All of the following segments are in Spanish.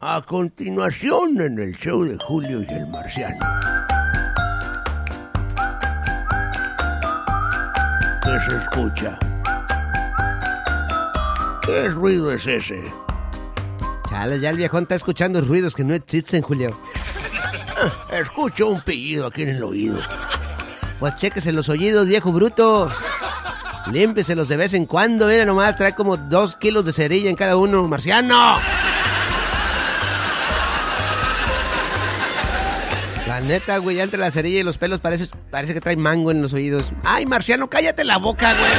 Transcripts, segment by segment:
A continuación en el show de Julio y el Marciano. ¿Qué se escucha? ¿Qué ruido es ese? Chale, ya el viejón está escuchando ruidos que no existen, Julio. Escucho un pillido aquí en el oído. Pues chéquese los oídos, viejo bruto. Límpeselos de vez en cuando, mira nomás, trae como dos kilos de cerilla en cada uno, marciano. La neta, güey, ya entre la cerilla y los pelos parece, parece que trae mango en los oídos. Ay, marciano, cállate la boca, güey.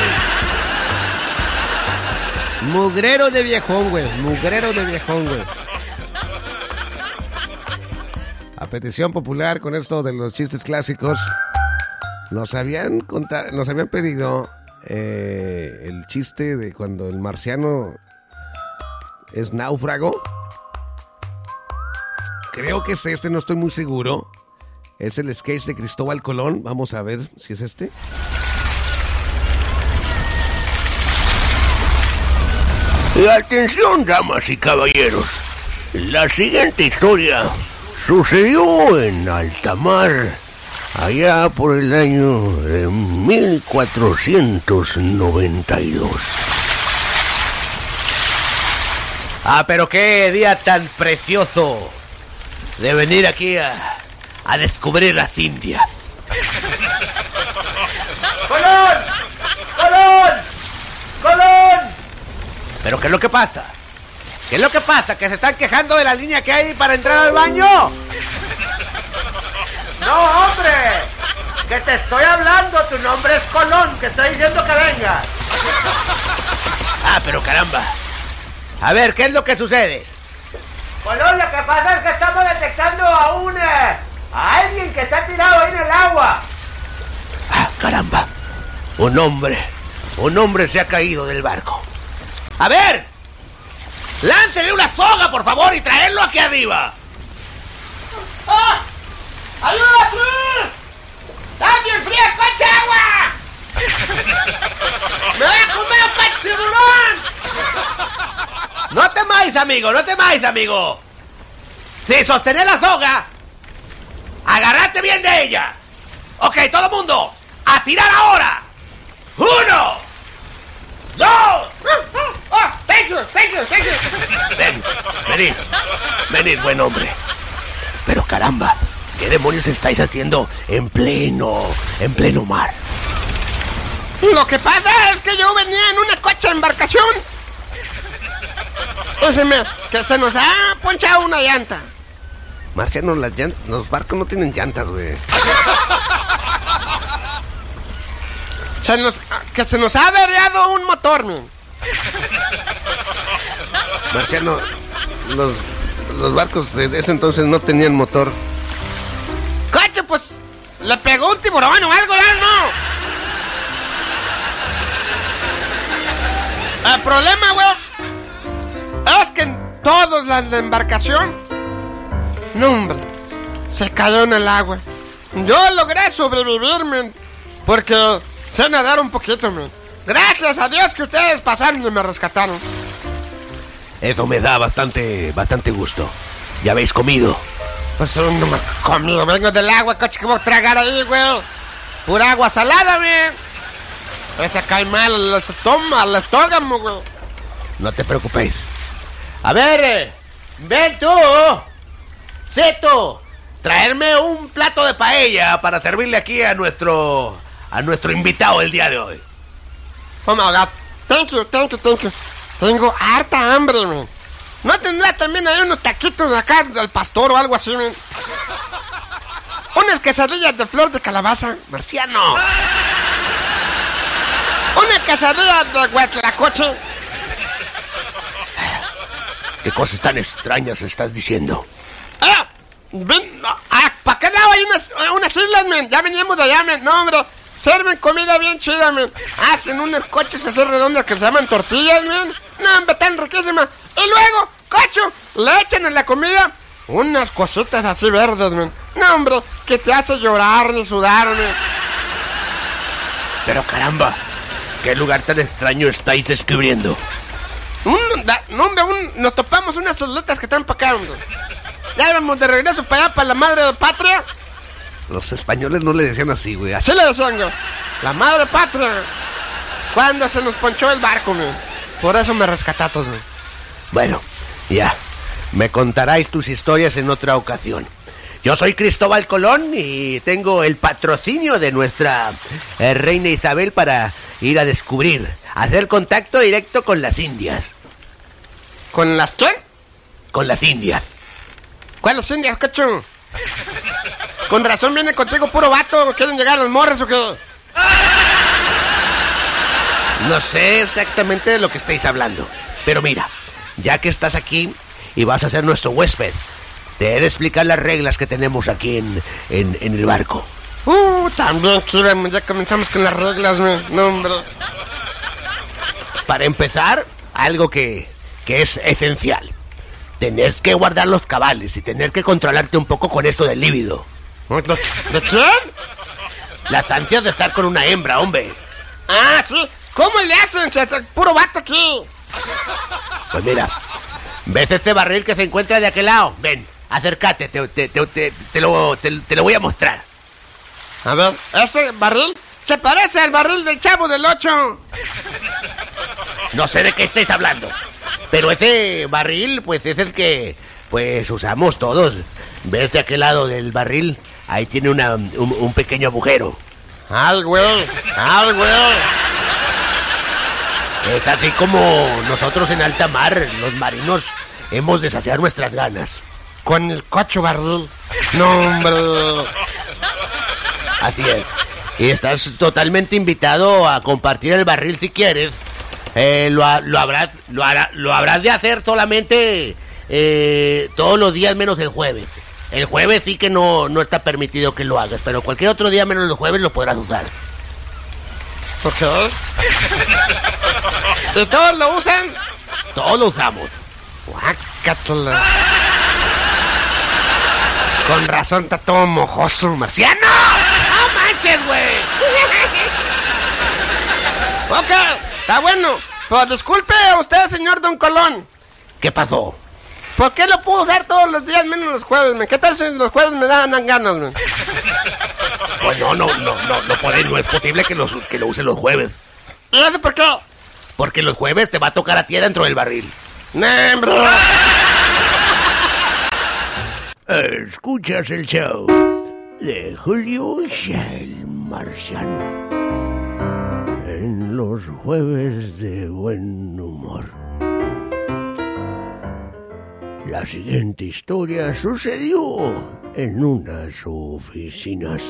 Mugrero de viejón, güey. Mugrero de viejón, güey. A petición popular con esto de los chistes clásicos, nos habían contado, nos habían pedido eh, el chiste de cuando el marciano es náufrago. Creo que es este, no estoy muy seguro. Es el sketch de Cristóbal Colón. Vamos a ver si es este. Y atención, damas y caballeros. La siguiente historia sucedió en alta mar, allá por el año de 1492. Ah, pero qué día tan precioso de venir aquí a, a descubrir las Indias. ¡Colón! ¡Colón! ¡Colón! ¿Pero qué es lo que pasa? ¿Qué es lo que pasa? ¿Que se están quejando de la línea que hay para entrar al baño? ¡No, hombre! ¡Que te estoy hablando! Tu nombre es Colón, que estoy diciendo que venga. Ah, pero caramba. A ver, ¿qué es lo que sucede? Colón, lo que pasa es que estamos detectando a un... eh, a alguien que está tirado ahí en el agua. Ah, caramba. Un hombre. Un hombre se ha caído del barco. A ver. Láncele una soga, por favor, y traerlo aquí arriba. ¡Ah! ¡Ayuda, Cruz! ¡Está bien fría, coche agua! ¡Me voy a comer un coche tiburón! No temáis, amigo, no temáis, amigo. Si sostener la soga, agarrate bien de ella. Ok, todo el mundo, a tirar ahora. Uno, dos. ¡Thank you, thank you, thank you! Ven, venid. Venid, buen hombre. Pero caramba, ¿qué demonios estáis haciendo en pleno, en pleno mar? Lo que pasa es que yo venía en una coche embarcación. Me- que se nos ha ponchado una llanta. Marciano, las los barcos no tienen llantas, güey. Se nos, que se nos ha averiado un motor, man. Marciano, los, los barcos de ese entonces no tenían motor. Coche, pues le pegó un tiburón o algo, ¿no? El problema, güey, es que en todos las de embarcación, no, hombre, se cayó en el agua. Yo logré sobrevivir, man, porque sé nadar un poquito, man. Gracias a Dios que ustedes pasaron y me rescataron. Eso me da bastante, bastante gusto. ¿Ya habéis comido? Pues no me comido, vengo del agua, coche, que voy a tragar ahí, güey. Pura agua salada, güey. Esa cae mal al estómago, al estómago, güey. No te preocupéis. A ver, eh, Ven tú. Seto. Traerme un plato de paella para servirle aquí a nuestro a nuestro invitado del día de hoy. Oh my god. Thank you, thank you, thank you. Tengo harta hambre, man. ¿No tendrá también ahí unos taquitos acá del pastor o algo así, man? Unas quesadillas de flor de calabaza, marciano. Una quesadilla de huatlacoche. ¿Qué cosas tan extrañas estás diciendo? ¡Ah! Ven, ah, ¿para qué lado hay unas, unas islas, men? Ya veníamos de allá, men. No, hombre. Sirven comida bien chida, men. Hacen unos coches así redondos que se llaman tortillas, men. No, hombre, tan riquísima. Y luego, cocho, le echan en la comida unas cositas así verdes, men. No, hombre, que te hace llorar ni sudar, men. Pero caramba, ¿qué lugar tan extraño estáis descubriendo? Un, da- no, hombre, un- nos topamos unas isletas que están hombre. Ya íbamos de regreso para allá, para la madre patria. Los españoles no le decían así, güey. Así le decían, güey. La madre patria. Cuando se nos ponchó el barco, güey. Por eso me rescatatos, güey. Bueno, ya. Me contaráis tus historias en otra ocasión. Yo soy Cristóbal Colón y tengo el patrocinio de nuestra eh, reina Isabel para ir a descubrir, hacer contacto directo con las Indias. ¿Con las qué? Con las Indias. ¿Cuáles indias, cacho? Con razón viene contigo puro vato. ¿Quieren llegar a los morres o qué? No sé exactamente de lo que estáis hablando, pero mira, ya que estás aquí y vas a ser nuestro huésped, te he de explicar las reglas que tenemos aquí en, en- en el barco. Uh, también, quieren. Ya comenzamos con las reglas. No, hombre. Para empezar, algo que, que es esencial. Tenés que guardar los cabales y tener que controlarte un poco con esto del líbido. ¿De, quién? Las ansias de estar con una hembra, hombre. Ah, sí. ¿Cómo le hacen? El puro vato aquí. Pues mira, ¿ves este barril que se encuentra de aquel lado? Ven, acércate, te, te- te- te- te lo, te- te lo voy a mostrar. A ver, ese barril se parece al barril del chavo del 8. No sé de qué estáis hablando. Pero ese barril, pues es el que pues usamos todos. ¿Ves de aquel lado del barril? Ahí tiene una- un, un pequeño agujero. Ay, güey. Ay, güey. Es así como nosotros en alta mar, los marinos, hemos de saciar nuestras ganas. Con el cocho barril. No, hombre. Así es. Y estás totalmente invitado a compartir el barril si quieres. Eh, lo, lo habrás, lo, hará- lo habrás de hacer solamente eh, todos los días menos el jueves. El jueves sí que no, no está permitido que lo hagas, pero cualquier otro día menos los jueves lo podrás usar. ¿Por qué? ¿Y todos lo usan? Todos lo usamos. Guácatela. Con razón está todo mojoso, marciano. ¡No manches, güey! Ok, está bueno. Pero disculpe a usted, señor Don Colón. ¿Qué pasó? ¿Por qué lo puedo usar todos los días menos los jueves, men? ¿Qué tal si los jueves me dan ganas, men? Pues no, no, no, no, no, puede- no es posible que, los, que lo usen los jueves. ¿Y eso por qué? Porque los jueves te va a tocar a ti dentro del barril. ¡Nembro! Escuchas el show de Julio el Marciano. En los jueves de buen humor. La siguiente historia sucedió en unas oficinas.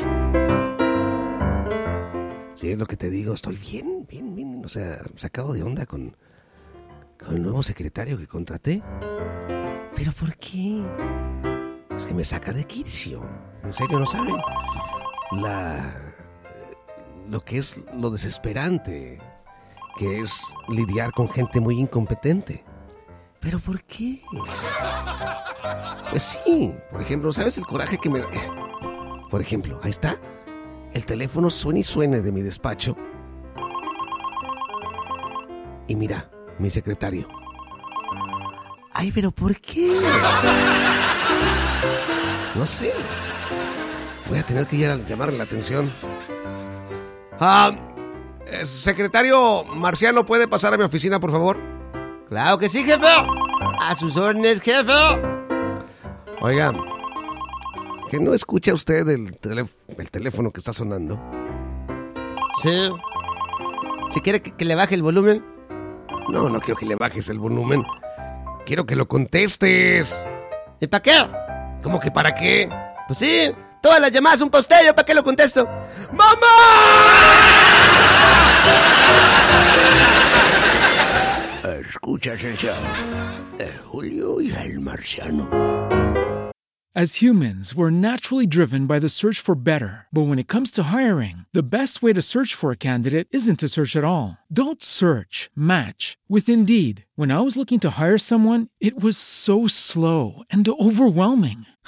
Sí, es lo que te digo, estoy bien, bien, bien, o sea, sacado de onda con, con el nuevo secretario que contraté. ¿Pero por qué? Es que me saca de quicio. En serio, no saben la lo que es lo desesperante que es lidiar con gente muy incompetente. ¿Pero por qué? Pues sí, por ejemplo, ¿sabes el coraje que me? Por ejemplo, ahí está. El teléfono suena y suene de mi despacho. Y mira, mi secretario. Ay, pero ¿por qué? No sé. Voy a tener que ir a llamarle la atención. Ah, eh, secretario Marciano, ¿puede pasar a mi oficina, por favor? Claro que sí, jefe. A sus órdenes, jefe. Oiga, ¿que no escucha usted el, telé- el teléfono que está sonando? Sí. Si quiere que, que le baje el volumen. No, no quiero que le bajes el volumen. Quiero que lo contestes. ¿Y para qué? ¿Cómo que para qué? Pues sí. Todas las llamadas posterio. ¿Para qué lo contesto? Escuchas el show de Julio y el Marciano. As humans, we're naturally driven by the search for better. But when it comes to hiring, the best way to search for a candidate isn't to search at all. Don't search, match with Indeed. When I was looking to hire someone, it was so slow and overwhelming.